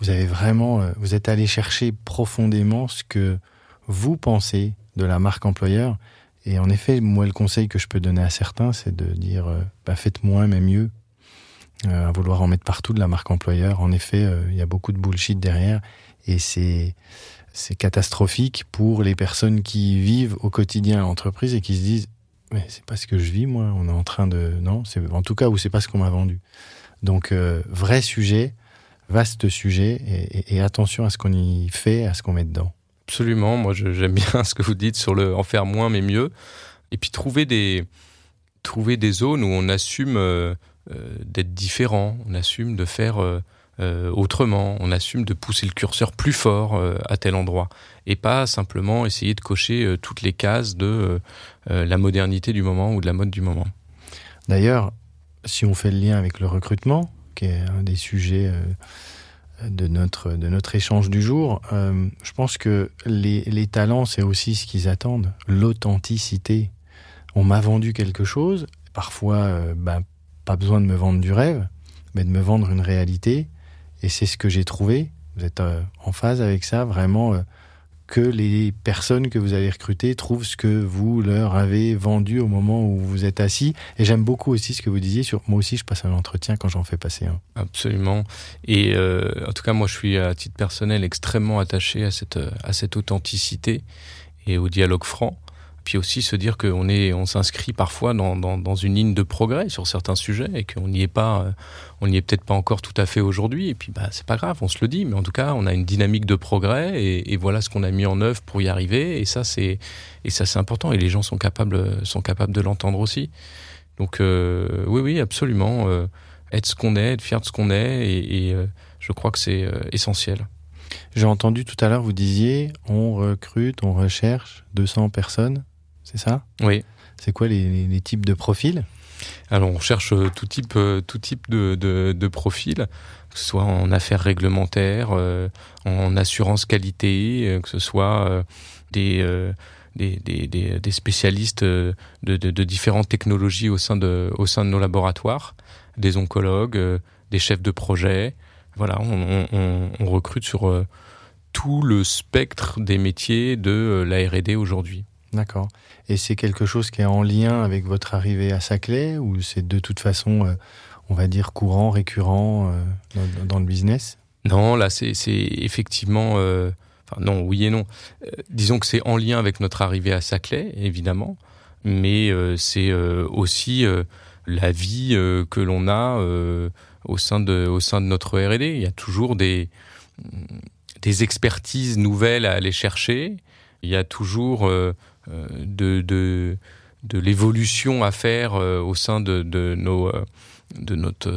vous avez vraiment, euh, vous êtes allé chercher profondément ce que vous pensez de la marque employeur. Et en effet, moi, le conseil que je peux donner à certains, c'est de dire, euh, bah, faites moins mais mieux. Euh, à vouloir en mettre partout de la marque employeur. En effet, il y a beaucoup de bullshit derrière et c'est c'est catastrophique pour les personnes qui vivent au quotidien l'entreprise et qui se disent mais c'est pas ce que je vis moi. On est en train de non, c'est en tout cas ou c'est pas ce qu'on m'a vendu. Donc vrai sujet vaste sujet et, attention à ce qu'on y fait, à ce qu'on met dedans. Absolument, moi j'aime bien ce que vous dites sur le en faire moins mais mieux. Et puis trouver des, trouver des zones où on assume euh, euh, d'être différent, on assume de faire euh, autrement, on assume de pousser le curseur plus fort à tel endroit. Et pas simplement essayer de cocher toutes les cases de la modernité du moment ou de la mode du moment. D'ailleurs, si on fait le lien avec le recrutement, qui est un des sujets euh, de notre, de notre échange du jour, euh, je pense que les, talents, c'est aussi ce qu'ils attendent, l'authenticité. On m'a vendu quelque chose, parfois, euh, ben, pas besoin de me vendre du rêve, mais de me vendre une réalité, et c'est ce que j'ai trouvé. Vous êtes en phase avec ça, vraiment que les personnes que vous avez recrutées trouvent ce que vous leur avez vendu au moment où vous êtes assis. Et j'aime beaucoup aussi ce que vous disiez sur moi aussi je passe un entretien quand j'en fais passer un. Absolument. Et euh, en tout cas moi je suis à titre personnel extrêmement attaché à cette à cette authenticité et au dialogue franc puis aussi se dire qu'on est, on s'inscrit parfois dans, dans, dans, une ligne de progrès sur certains sujets et qu'on n'y est pas, euh, on n'y est peut-être pas encore tout à fait aujourd'hui. Et puis, bah, c'est pas grave, on se le dit, mais en tout cas, on a une dynamique de progrès et, voilà ce qu'on a mis en œuvre pour y arriver. Et ça, c'est, et ça, c'est important. Et les gens sont capables, sont capables de l'entendre aussi. Donc, euh, oui, oui, absolument. Euh, être ce qu'on est, être fier de ce qu'on est, et je crois que c'est essentiel. J'ai entendu tout à l'heure, vous disiez, on recrute, on recherche 200 personnes c'est ça? Oui. C'est quoi les, types de profils? Alors, on cherche euh, tout type, euh, tout type de, de, profils, que ce soit en affaires réglementaires, euh, en assurance qualité, que ce soit des, des, des, des, spécialistes de, de, différentes technologies au sein de, au sein de nos laboratoires, des oncologues, des chefs de projet. Voilà, on, on, on recrute sur tout le spectre des métiers de la R&D aujourd'hui. D'accord. Et c'est quelque chose qui est en lien avec votre arrivée à Saclay ou c'est de toute façon, euh, on va dire, courant, récurrent euh, dans, le business? Non, là, c'est effectivement. Euh, enfin, non, oui et non. disons que c'est en lien avec notre arrivée à Saclay, évidemment, mais c'est aussi la vie que l'on a au, sein de, au sein de notre RD. Il y a toujours des, des expertises nouvelles à aller chercher Il y a toujours de, de, de l'évolution à faire au sein de, de nos de notre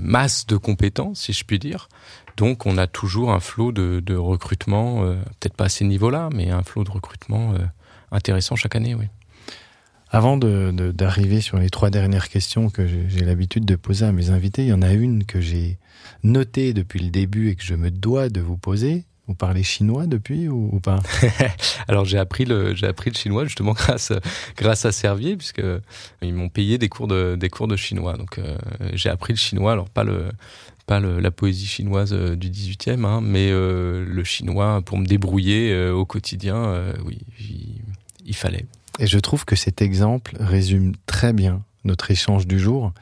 masse de compétences, si je puis dire. Donc, on a toujours un flot de, de recrutement, peut-être pas à ces niveaux-là, mais un flot de recrutement intéressant chaque année, oui. Avant d'arriver sur les trois dernières questions que j'ai l'habitude de poser à mes invités, il y en a une que j'ai notée depuis le début et que je me dois de vous poser. Vous parlez chinois depuis ou, pas Alors j'ai appris le j'ai appris le chinois justement grâce grâce à Servier puisque ils m'ont payé des cours de des cours de chinois donc euh, j'ai appris le chinois alors pas le pas la poésie chinoise euh, du 18e hein, mais euh, le chinois pour me débrouiller au quotidien oui il fallait. Et je trouve que cet exemple résume très bien notre échange du jour.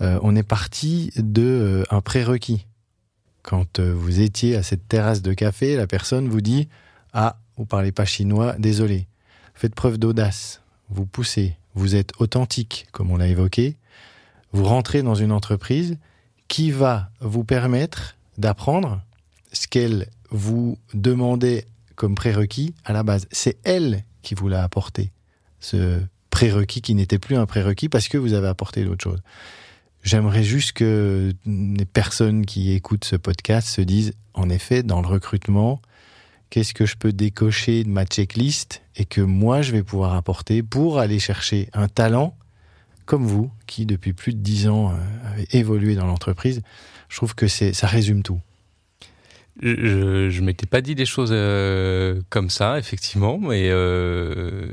Euh, on est parti de euh, un prérequis. Quand euh, vous étiez à cette terrasse de café, la personne vous dit Ah, vous parlez pas chinois, désolé. Faites preuve d'audace, vous poussez, vous êtes authentique, comme on l'a évoqué. Vous rentrez dans une entreprise qui va vous permettre d'apprendre ce qu'elle vous demandait comme prérequis à la base. C'est elle qui vous l'a apporté ce prérequis qui n'était plus un prérequis parce que vous avez apporté d'autres choses. J'aimerais juste que les personnes qui écoutent ce podcast se disent, en effet, dans le recrutement, qu'est-ce que je peux décocher de ma checklist et que moi je vais pouvoir apporter pour aller chercher un talent comme vous, qui depuis plus de dix ans euh, avez évolué dans l'entreprise. Je trouve que ça résume tout. Je, je m'étais pas dit des choses euh, comme ça, effectivement, mais euh,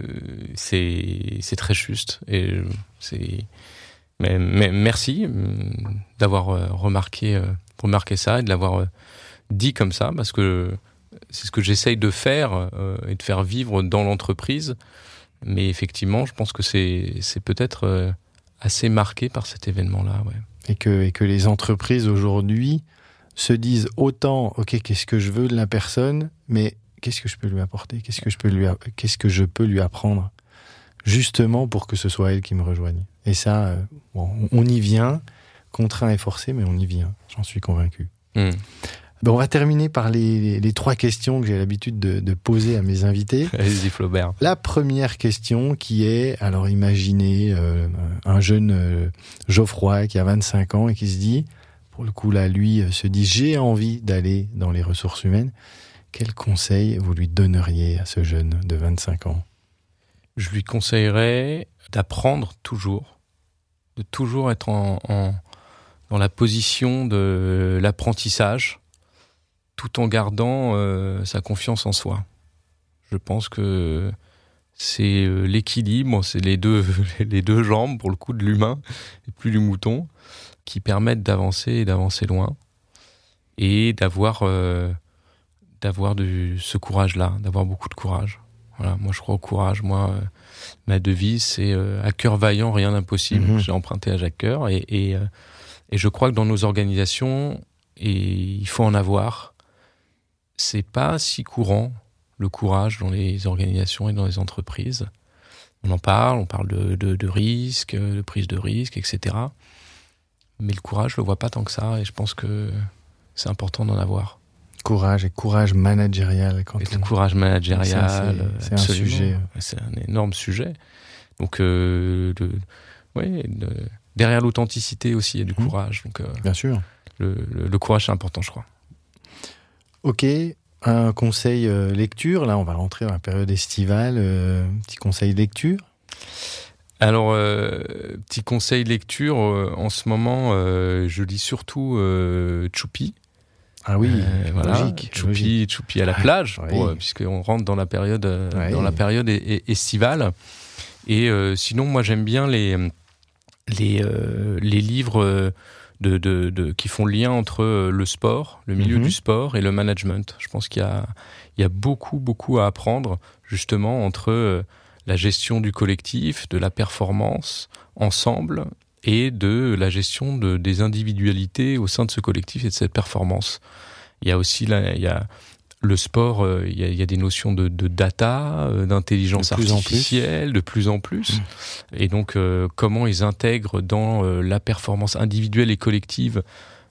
c'est très juste et c'est mais, mais, merci euh, d'avoir euh, remarqué remarqué ça et de l'avoir dit comme ça parce que c'est ce que j'essaye de faire et de faire vivre dans l'entreprise. Mais effectivement, je pense que c'est c'est peut-être assez marqué par cet événement-là, ouais. Et que et que les entreprises aujourd'hui se disent autant, ok, qu'est-ce que je veux de la personne, mais qu'est-ce que je peux lui apporter, qu'est-ce que je peux lui, qu'est-ce que je peux lui apprendre, justement pour que ce soit elle qui me rejoigne? Et ça, euh, bon, on y vient, contraint et forcé, mais on y vient. J'en suis convaincu. Bon, on va terminer par les, les, trois questions que j'ai l'habitude de, de, poser à mes invités. Allez-y, Flaubert. La première question qui est, alors imaginez euh, un jeune euh, Geoffroy qui a 25 ans et qui se dit, pour le coup là, lui se dit j'ai envie d'aller dans les ressources humaines. Quel conseil vous lui donneriez à ce jeune de 25 ans? Je lui conseillerais d'apprendre toujours, de toujours être en, dans la position de l'apprentissage, tout en gardant euh, sa confiance en soi. Je pense que c'est euh, l'équilibre, c'est les deux, les deux jambes pour le coup de l'humain et plus du mouton qui permettent d'avancer et d'avancer loin et d'avoir euh, d'avoir ce courage-là, d'avoir beaucoup de courage. Voilà, moi je crois au courage. Moi, euh, ma devise c'est euh, à cœur vaillant, rien d'impossible. Mhm. J'ai emprunté à Jacques Coeur et et, et, je crois que dans nos organisations, et il faut en avoir. C'est pas si courant le courage dans les organisations et dans les entreprises. On en parle, on parle de, de, de risques, de prise de risque, etc. Mais le courage, je le vois pas tant que ça, et je pense que c'est important d'en avoir. Courage et courage managérial. Quand et le courage managérial, c'est un, sujet. C'est un énorme sujet. Donc, euh, ouais, derrière l'authenticité aussi, il y a du mmh. courage. Donc, euh, Bien sûr. Le, le, courage, c'est important, je crois. Ok, un conseil euh, lecture. Là, on va rentrer dans la période estivale. Euh, petit conseil lecture. Alors, petit conseil lecture, en ce moment, je lis surtout Choupi. Ah oui, voilà, logique, Choupi, Choupi à la plage, puisqu'on rentre dans la période, dans la période estivale. Et sinon, moi, j'aime bien les les, les livres de, de, de, qui font lien entre le sport, le milieu mhm. du sport et le management. Je pense qu'il y a, il y a beaucoup, beaucoup à apprendre justement entre la gestion du collectif, de la performance ensemble et de la gestion de, des individualités au sein de ce collectif et de cette performance. Il y a aussi là, il y a le sport, euh, il, y a, il, y a, des notions de, de data, euh, d'intelligence artificielle de plus en plus. Mmh. Et donc, euh, comment ils intègrent dans la performance individuelle et collective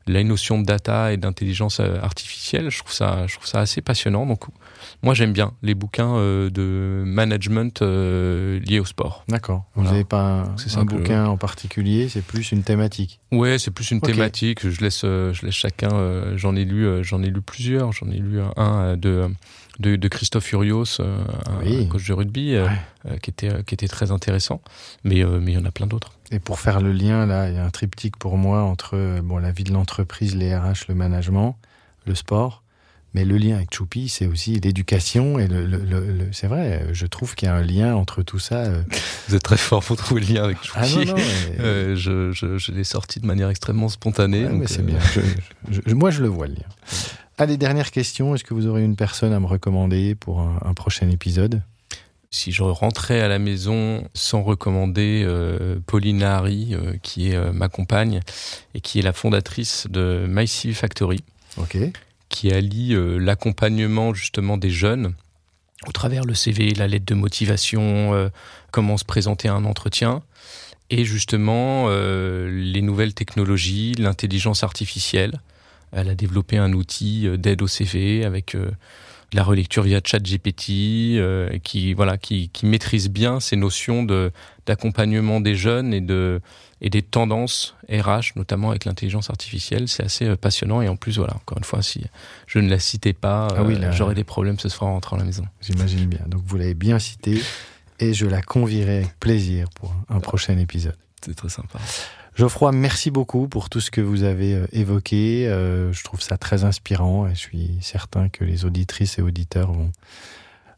la notion de data et d'intelligence artificielle. Je trouve ça, je trouve ça assez passionnant. Donc, moi, j'aime bien les bouquins de management liés au sport. D'accord. Vous n'avez pas un, un bouquin en particulier, c'est plus une thématique. Ouais, c'est plus une thématique. Je laisse, je laisse chacun. j'en ai lu, j'en ai lu plusieurs. J'en ai lu un de de, Christophe Furios, euh, un coach de rugby, euh, euh, qui, était, qui était très intéressant. Mais mais il y en a plein d'autres. Et pour faire le lien, là, il y a un triptyque pour moi entre bon, la vie de l'entreprise, les RH, le management, le sport. Mais le lien avec Choupi, c'est aussi l'éducation. Et le, c'est vrai, je trouve qu'il y a un lien entre tout ça. Vous êtes très fort pour trouver le lien avec Choupi. Ah non, non, je, je, l'ai sorti de manière extrêmement spontanée. mais c'est bien. moi, je le vois, le lien. Allez, dernière question. Est-ce que vous aurez une personne à me recommander pour un, prochain épisode? Si je rentrais à la maison sans recommander euh, Pauline Harry, euh, qui est euh, ma compagne et qui est la fondatrice de My Factory, qui allie l'accompagnement justement des jeunes au travers le CV, la lettre de motivation, comment se présenter à un entretien, et justement les nouvelles technologies, l'intelligence artificielle. Elle a développé un outil euh, d'aide au CV avec euh, la relecture via ChatGPT, euh, qui voilà, qui, maîtrise bien ces notions de d'accompagnement des jeunes et de et des tendances RH, notamment avec l'intelligence artificielle. C'est assez passionnant et en plus, voilà, encore une fois, si je ne la citais pas, ah j'aurais des problèmes ce soir en rentrant à la maison. J'imagine bien. Donc vous l'avez bien cité et je la convierai avec plaisir pour un prochain épisode. C'est très sympa. Geoffroy, merci beaucoup pour tout ce que vous avez euh, évoqué. Euh, je trouve ça très inspirant et je suis certain que les auditrices et auditeurs vont,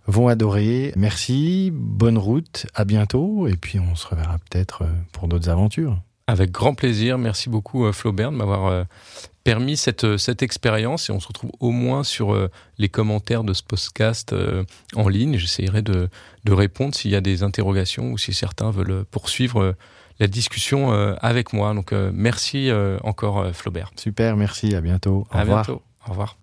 vont adorer. Merci, bonne route, à bientôt et puis on se reverra peut-être euh, pour d'autres aventures. Avec grand plaisir. Merci beaucoup Flaubert de m'avoir permis cette, cette expérience et on se retrouve au moins sur les commentaires de ce podcast en ligne. J'essaierai de, de répondre s'il y a des interrogations ou si certains veulent poursuivre la discussion euh, avec moi. Donc euh, merci euh, encore Flaubert. Super, merci, à bientôt. Au à bientôt. Au revoir.